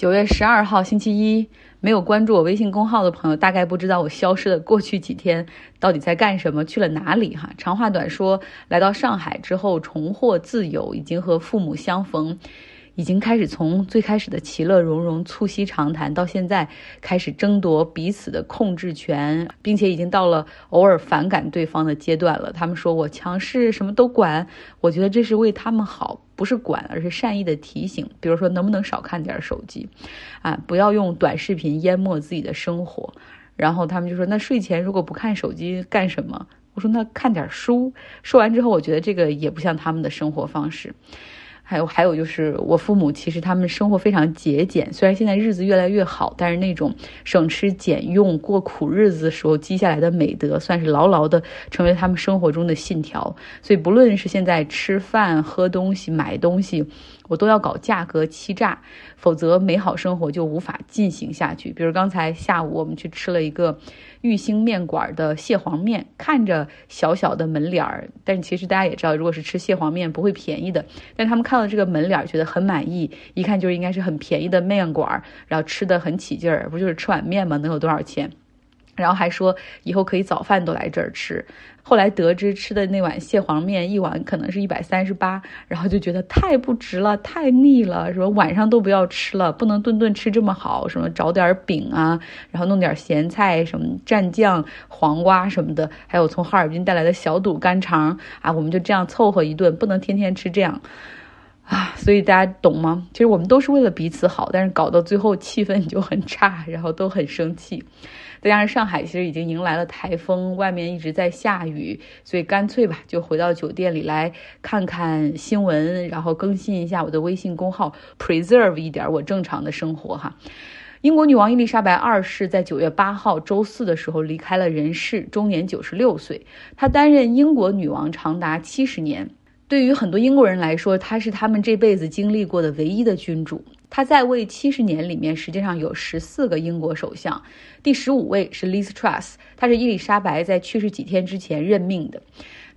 九月十二号星期一，没有关注我微信公号的朋友，大概不知道我消失的过去几天到底在干什么，去了哪里哈。长话短说，来到上海之后重获自由，已经和父母相逢。已经开始从最开始的其乐融融、促膝长谈，到现在开始争夺彼此的控制权，并且已经到了偶尔反感对方的阶段了。他们说我强势，什么都管，我觉得这是为他们好，不是管，而是善意的提醒。比如说，能不能少看点手机，啊，不要用短视频淹没自己的生活。然后他们就说，那睡前如果不看手机干什么？我说那看点书。说完之后，我觉得这个也不像他们的生活方式。还有还有就是我父母其实他们生活非常节俭，虽然现在日子越来越好，但是那种省吃俭用过苦日子的时候积下来的美德，算是牢牢的成为他们生活中的信条。所以不论是现在吃饭、喝东西、买东西。我都要搞价格欺诈，否则美好生活就无法进行下去。比如刚才下午我们去吃了一个玉兴面馆的蟹黄面，看着小小的门脸儿，但其实大家也知道，如果是吃蟹黄面不会便宜的。但他们看到这个门脸儿觉得很满意，一看就是应该是很便宜的面馆，然后吃的很起劲儿，不就是吃碗面吗？能有多少钱？然后还说以后可以早饭都来这儿吃。后来得知吃的那碗蟹黄面一碗可能是一百三十八，然后就觉得太不值了，太腻了，什么晚上都不要吃了，不能顿顿吃这么好，什么找点饼啊，然后弄点咸菜，什么蘸酱、黄瓜什么的，还有从哈尔滨带来的小肚干肠啊，我们就这样凑合一顿，不能天天吃这样。啊，所以大家懂吗？其实我们都是为了彼此好，但是搞到最后气氛就很差，然后都很生气。再加上上海其实已经迎来了台风，外面一直在下雨，所以干脆吧，就回到酒店里来看看新闻，然后更新一下我的微信公号，preserve 一点我正常的生活哈。英国女王伊丽莎白二世在九月八号周四的时候离开了人世，终年九十六岁。她担任英国女王长达七十年。对于很多英国人来说，他是他们这辈子经历过的唯一的君主。他在位七十年里面，实际上有十四个英国首相，第十五位是 Liz Truss，她是伊丽莎白在去世几天之前任命的。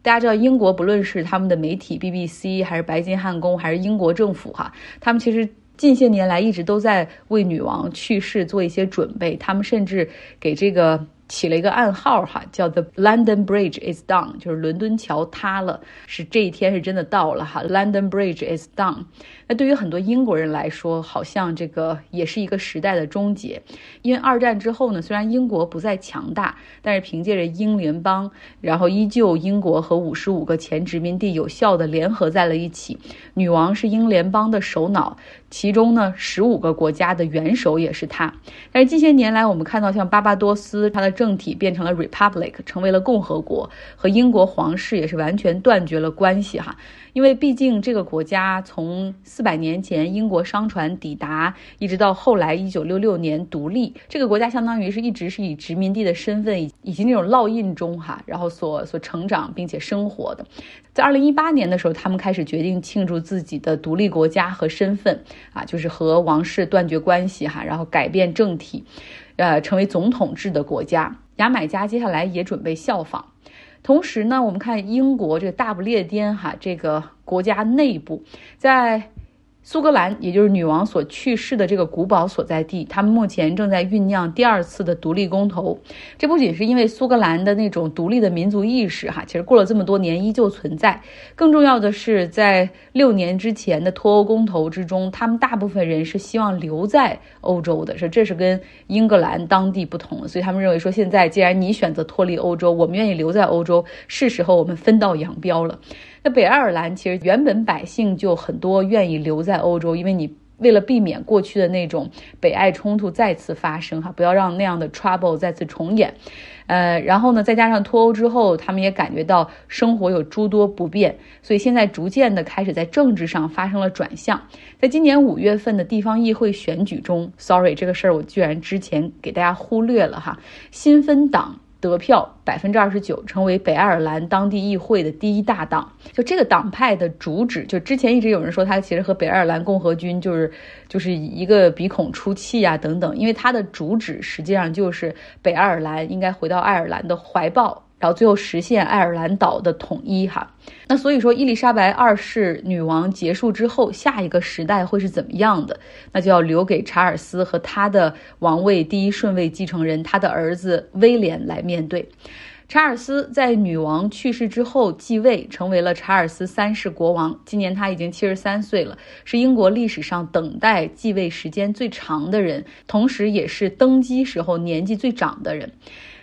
大家知道，英国不论是他们的媒体 BBC，还是白金汉宫，还是英国政府，哈，他们其实近些年来一直都在为女王去世做一些准备。他们甚至给这个。起了一个暗号哈，叫 The London Bridge is down，就是伦敦桥塌了，是这一天是真的到了哈。London Bridge is down。那对于很多英国人来说，好像这个也是一个时代的终结，因为二战之后呢，虽然英国不再强大，但是凭借着英联邦，然后依旧英国和五十五个前殖民地有效的联合在了一起。女王是英联邦的首脑，其中呢，十五个国家的元首也是她。但是近些年来，我们看到像巴巴多斯，它的政体变成了 Republic，成为了共和国，和英国皇室也是完全断绝了关系哈。因为毕竟这个国家从四百年前英国商船抵达，一直到后来一九六六年独立，这个国家相当于是一直是以殖民地的身份以及那种烙印中哈，然后所所成长并且生活的。在二零一八年的时候，他们开始决定庆祝自己的独立国家和身份啊，就是和王室断绝关系哈，然后改变政体，呃，成为总统制的国家。牙买加接下来也准备效仿。同时呢，我们看英国这个大不列颠哈，这个国家内部在。苏格兰，也就是女王所去世的这个古堡所在地，他们目前正在酝酿第二次的独立公投。这不仅是因为苏格兰的那种独立的民族意识，哈，其实过了这么多年依旧存在。更重要的是，在六年之前的脱欧公投之中，他们大部分人是希望留在欧洲的，说这是跟英格兰当地不同。所以他们认为说，现在既然你选择脱离欧洲，我们愿意留在欧洲，是时候我们分道扬镳了。那北爱尔兰其实原本百姓就很多愿意留在欧洲，因为你为了避免过去的那种北爱冲突再次发生，哈，不要让那样的 trouble 再次重演，呃，然后呢，再加上脱欧之后，他们也感觉到生活有诸多不便，所以现在逐渐的开始在政治上发生了转向。在今年五月份的地方议会选举中，sorry 这个事儿我居然之前给大家忽略了哈，新芬党。得票百分之二十九，成为北爱尔兰当地议会的第一大党。就这个党派的主旨，就之前一直有人说他其实和北爱尔兰共和军就是就是一个鼻孔出气啊等等，因为他的主旨实际上就是北爱尔兰应该回到爱尔兰的怀抱。然后最后实现爱尔兰岛的统一哈。那所以说，伊丽莎白二世女王结束之后，下一个时代会是怎么样的？那就要留给查尔斯和他的王位第一顺位继承人，他的儿子威廉来面对。查尔斯在女王去世之后继位，成为了查尔斯三世国王。今年他已经七十三岁了，是英国历史上等待继位时间最长的人，同时也是登基时候年纪最长的人。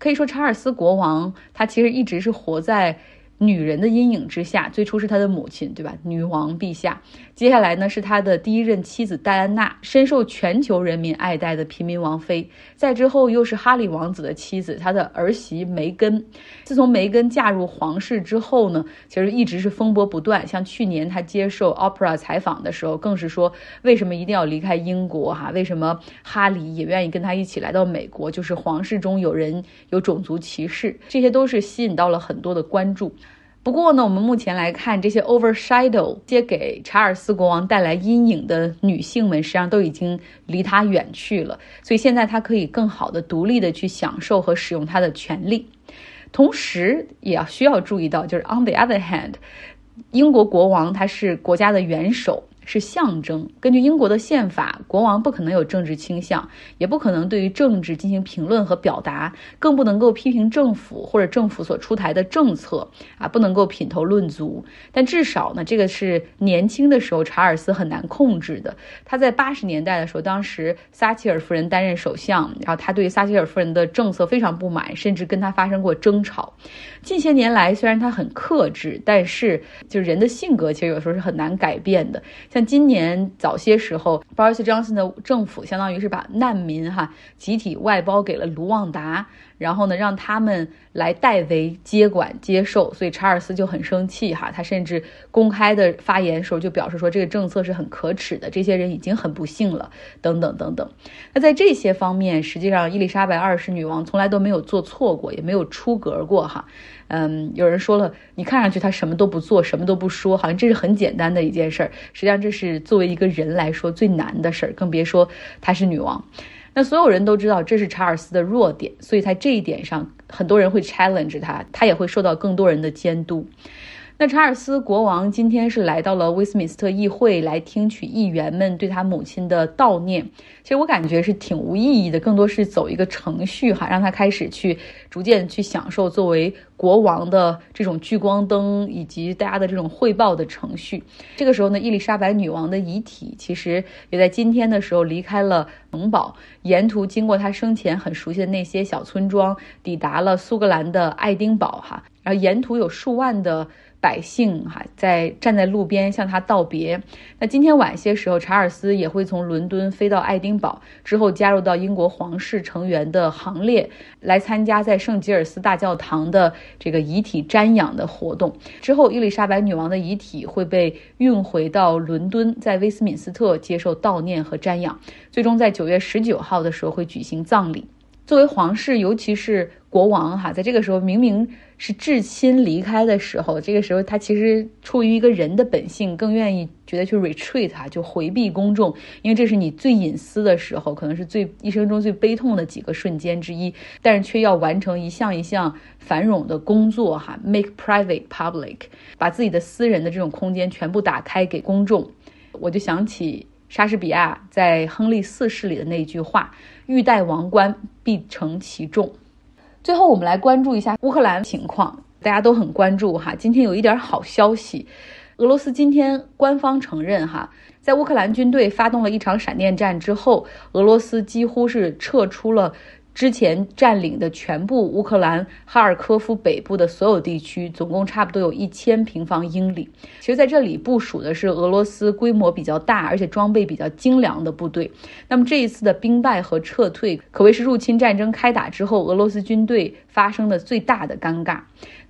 可以说，查尔斯国王他其实一直是活在。女人的阴影之下，最初是他的母亲，对吧？女王陛下。接下来呢，是他的第一任妻子戴安娜，深受全球人民爱戴的平民王妃。再之后又是哈里王子的妻子，他的儿媳梅根。自从梅根嫁入皇室之后呢，其实一直是风波不断。像去年他接受 Opera 采访的时候，更是说为什么一定要离开英国？哈，为什么哈里也愿意跟他一起来到美国？就是皇室中有人有种族歧视，这些都是吸引到了很多的关注。不过呢，我们目前来看，这些 overshadow 些给查尔斯国王带来阴影的女性们，实际上都已经离他远去了。所以现在他可以更好的、独立的去享受和使用他的权利。同时，也要需要注意到，就是 on the other hand，英国国王他是国家的元首。是象征。根据英国的宪法，国王不可能有政治倾向，也不可能对于政治进行评论和表达，更不能够批评政府或者政府所出台的政策啊，不能够品头论足。但至少呢，这个是年轻的时候查尔斯很难控制的。他在八十年代的时候，当时撒切尔夫人担任首相，然后他对撒切尔夫人的政策非常不满，甚至跟他发生过争吵。近些年来，虽然他很克制，但是就是人的性格其实有时候是很难改变的。像今年早些时候，Boris Johnson 的政府相当于是把难民哈集体外包给了卢旺达，然后呢让他们来代为接管接受，所以查尔斯就很生气哈，他甚至公开的发言时候就表示说这个政策是很可耻的，这些人已经很不幸了，等等等等。那在这些方面，实际上伊丽莎白二世女王从来都没有做错过，也没有出格过哈。嗯，有人说了，你看上去她什么都不做，什么都不说，好像这是很简单的一件事儿。实际上，这是作为一个人来说最难的事儿，更别说她是女王。那所有人都知道这是查尔斯的弱点，所以在这一点上，很多人会 challenge 他，他也会受到更多人的监督。那查尔斯国王今天是来到了威斯敏斯特议会来听取议员们对他母亲的悼念。其实我感觉是挺无意义的，更多是走一个程序哈，让他开始去逐渐去享受作为国王的这种聚光灯以及大家的这种汇报的程序。这个时候呢，伊丽莎白女王的遗体其实也在今天的时候离开了城堡，沿途经过她生前很熟悉的那些小村庄，抵达了苏格兰的爱丁堡哈。然后沿途有数万的。百姓哈在站在路边向他道别。那今天晚些时候，查尔斯也会从伦敦飞到爱丁堡，之后加入到英国皇室成员的行列，来参加在圣吉尔斯大教堂的这个遗体瞻仰的活动。之后，伊丽莎白女王的遗体会被运回到伦敦，在威斯敏斯特接受悼念和瞻仰。最终在九月十九号的时候会举行葬礼。作为皇室，尤其是国王哈，在这个时候明明。是至亲离开的时候，这个时候他其实出于一个人的本性，更愿意觉得去 retreat 啊，就回避公众，因为这是你最隐私的时候，可能是最一生中最悲痛的几个瞬间之一，但是却要完成一项一项繁荣的工作哈，make private public，把自己的私人的这种空间全部打开给公众。我就想起莎士比亚在《亨利四世》里的那句话：“欲戴王冠，必承其重。”最后，我们来关注一下乌克兰情况，大家都很关注哈。今天有一点好消息，俄罗斯今天官方承认哈，在乌克兰军队发动了一场闪电战之后，俄罗斯几乎是撤出了。之前占领的全部乌克兰哈尔科夫北部的所有地区，总共差不多有一千平方英里。其实，在这里部署的是俄罗斯规模比较大，而且装备比较精良的部队。那么，这一次的兵败和撤退，可谓是入侵战争开打之后俄罗斯军队发生的最大的尴尬。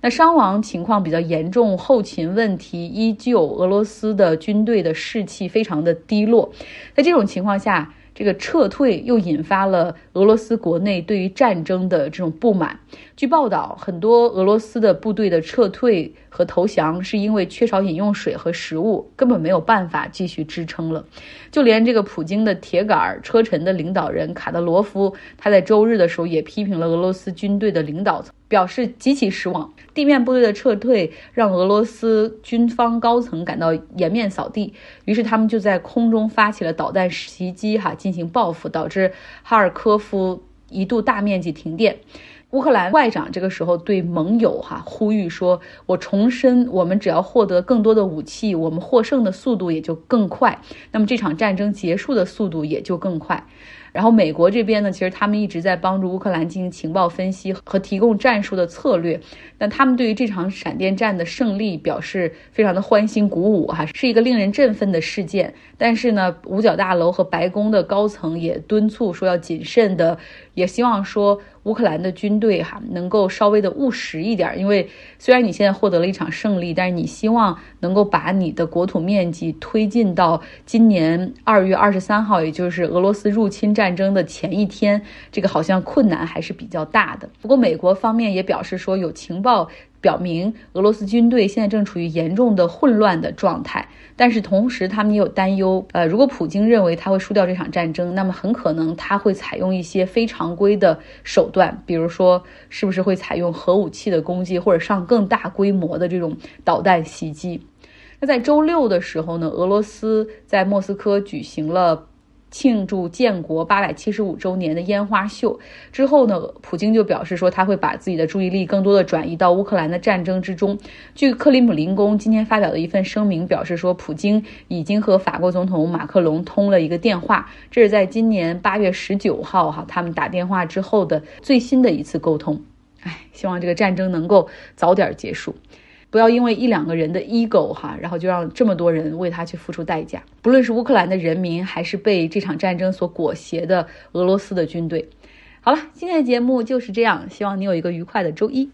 那伤亡情况比较严重，后勤问题依旧，俄罗斯的军队的士气非常的低落。在这种情况下，这个撤退又引发了俄罗斯国内对于战争的这种不满。据报道，很多俄罗斯的部队的撤退和投降，是因为缺少饮用水和食物，根本没有办法继续支撑了。就连这个普京的铁杆车臣的领导人卡德罗夫，他在周日的时候也批评了俄罗斯军队的领导层，表示极其失望。地面部队的撤退让俄罗斯军方高层感到颜面扫地，于是他们就在空中发起了导弹袭击，哈，进行报复，导致哈尔科夫一度大面积停电。乌克兰外长这个时候对盟友哈呼吁说：“我重申，我们只要获得更多的武器，我们获胜的速度也就更快，那么这场战争结束的速度也就更快。”然后美国这边呢，其实他们一直在帮助乌克兰进行情报分析和提供战术的策略。那他们对于这场闪电战的胜利表示非常的欢欣鼓舞，哈，是一个令人振奋的事件。但是呢，五角大楼和白宫的高层也敦促说要谨慎的，也希望说乌克兰的军队哈能够稍微的务实一点，因为虽然你现在获得了一场胜利，但是你希望能够把你的国土面积推进到今年二月二十三号，也就是俄罗斯入侵战。争的前一天，这个好像困难还是比较大的。不过，美国方面也表示说，有情报表明俄罗斯军队现在正处于严重的混乱的状态。但是同时，他们也有担忧，呃，如果普京认为他会输掉这场战争，那么很可能他会采用一些非常规的手段，比如说，是不是会采用核武器的攻击，或者上更大规模的这种导弹袭击？那在周六的时候呢，俄罗斯在莫斯科举行了。庆祝建国八百七十五周年的烟花秀之后呢，普京就表示说他会把自己的注意力更多的转移到乌克兰的战争之中。据克里姆林宫今天发表的一份声明表示说，普京已经和法国总统马克龙通了一个电话，这是在今年八月十九号哈他们打电话之后的最新的一次沟通。哎，希望这个战争能够早点结束。不要因为一两个人的 ego 哈，然后就让这么多人为他去付出代价。不论是乌克兰的人民，还是被这场战争所裹挟的俄罗斯的军队。好了，今天的节目就是这样，希望你有一个愉快的周一。